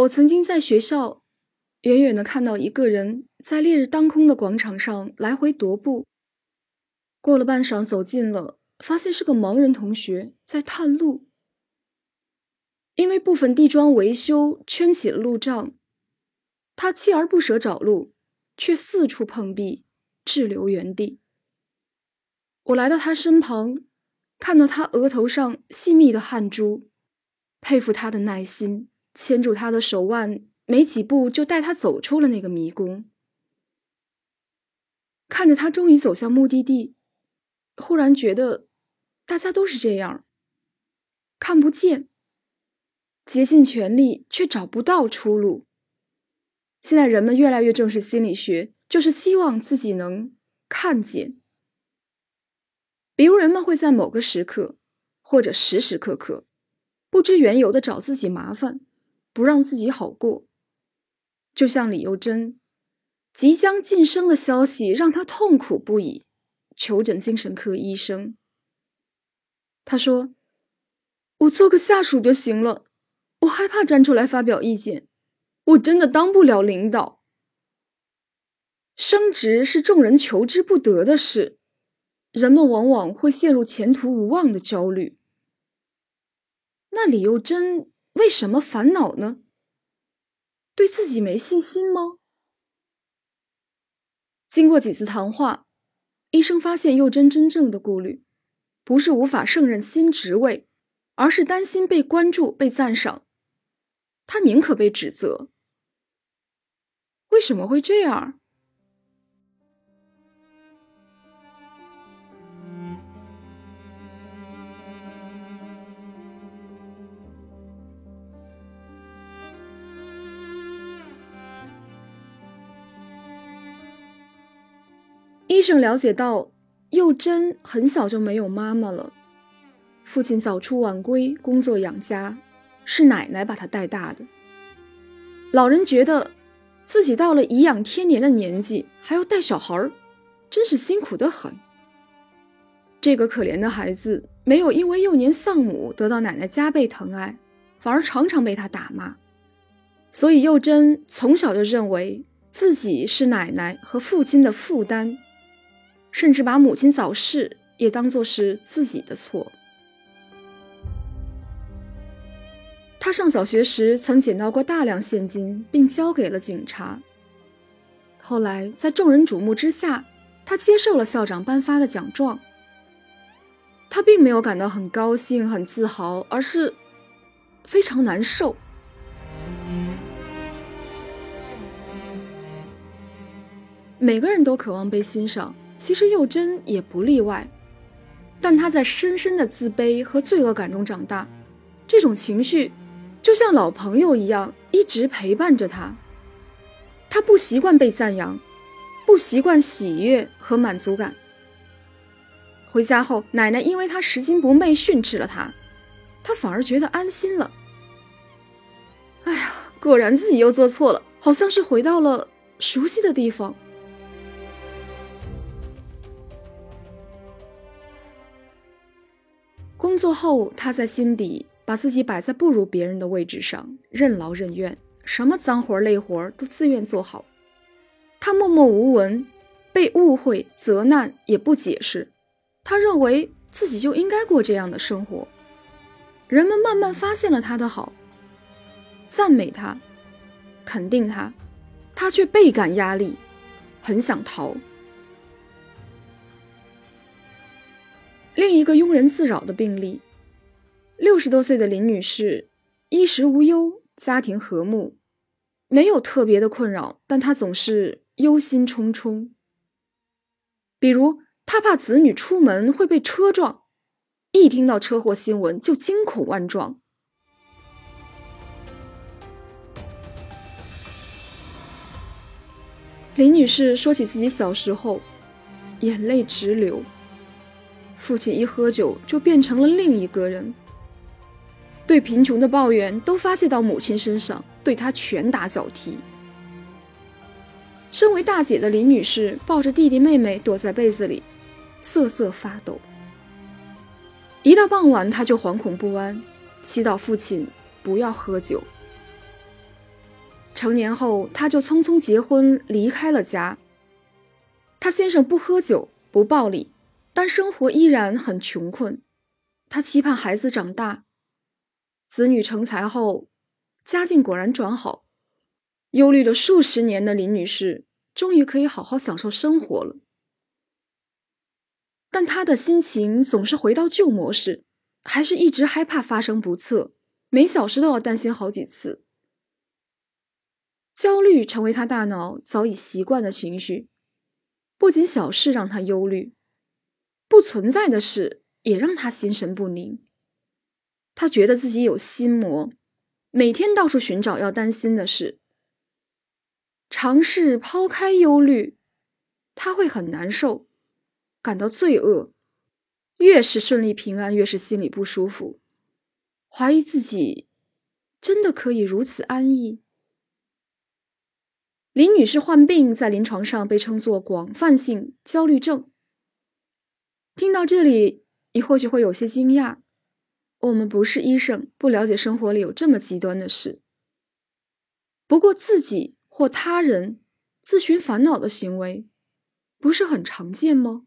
我曾经在学校远远的看到一个人在烈日当空的广场上来回踱步。过了半晌，走近了，发现是个盲人同学在探路。因为部分地桩维修圈起了路障，他锲而不舍找路，却四处碰壁，滞留原地。我来到他身旁，看到他额头上细密的汗珠，佩服他的耐心。牵住他的手腕，没几步就带他走出了那个迷宫。看着他终于走向目的地，忽然觉得大家都是这样，看不见，竭尽全力却找不到出路。现在人们越来越重视心理学，就是希望自己能看见。比如人们会在某个时刻，或者时时刻刻，不知缘由的找自己麻烦。不让自己好过，就像李幼珍即将晋升的消息让他痛苦不已，求诊精神科医生。他说：“我做个下属就行了，我害怕站出来发表意见，我真的当不了领导。升职是众人求之不得的事，人们往往会陷入前途无望的焦虑。那李幼珍。”为什么烦恼呢？对自己没信心吗？经过几次谈话，医生发现幼珍真正的顾虑，不是无法胜任新职位，而是担心被关注、被赞赏。他宁可被指责。为什么会这样？医生了解到，幼珍很小就没有妈妈了，父亲早出晚归工作养家，是奶奶把她带大的。老人觉得自己到了颐养天年的年纪，还要带小孩儿，真是辛苦的很。这个可怜的孩子没有因为幼年丧母得到奶奶加倍疼爱，反而常常被他打骂，所以幼珍从小就认为自己是奶奶和父亲的负担。甚至把母亲早逝也当作是自己的错。他上小学时曾捡到过大量现金，并交给了警察。后来在众人瞩目之下，他接受了校长颁发的奖状。他并没有感到很高兴、很自豪，而是非常难受。每个人都渴望被欣赏。其实幼珍也不例外，但她在深深的自卑和罪恶感中长大，这种情绪就像老朋友一样，一直陪伴着她。她不习惯被赞扬，不习惯喜悦和满足感。回家后，奶奶因为她拾金不昧训斥了她，她反而觉得安心了。哎呀，果然自己又做错了，好像是回到了熟悉的地方。工作后，他在心底把自己摆在不如别人的位置上，任劳任怨，什么脏活累活都自愿做好。他默默无闻，被误会、责难也不解释。他认为自己就应该过这样的生活。人们慢慢发现了他的好，赞美他，肯定他，他却倍感压力，很想逃。另一个庸人自扰的病例，六十多岁的林女士，衣食无忧，家庭和睦，没有特别的困扰，但她总是忧心忡忡。比如，她怕子女出门会被车撞，一听到车祸新闻就惊恐万状。林女士说起自己小时候，眼泪直流。父亲一喝酒就变成了另一个人，对贫穷的抱怨都发泄到母亲身上，对她拳打脚踢。身为大姐的林女士抱着弟弟妹妹躲在被子里，瑟瑟发抖。一到傍晚，她就惶恐不安，祈祷父亲不要喝酒。成年后，她就匆匆结婚，离开了家。她先生不喝酒，不暴力，但生活依然很穷困。他期盼孩子长大，子女成才后，家境果然转好。忧虑了数十年的林女士，终于可以好好享受生活了。但她的心情总是回到旧模式，还是一直害怕发生不测，每小时都要担心好几次。焦虑成为她大脑早已习惯的情绪，不仅小事让她忧虑，不存在的事也让她心神不宁。她觉得自己有心魔，每天到处寻找要担心的事。尝试抛开忧虑，他会很难受，感到罪恶。越是顺利平安，越是心里不舒服，怀疑自己真的可以如此安逸。林女士患病，在临床上被称作广泛性焦虑症。听到这里，你或许会有些惊讶：我们不是医生，不了解生活里有这么极端的事。不过自己。或他人自寻烦恼的行为，不是很常见吗？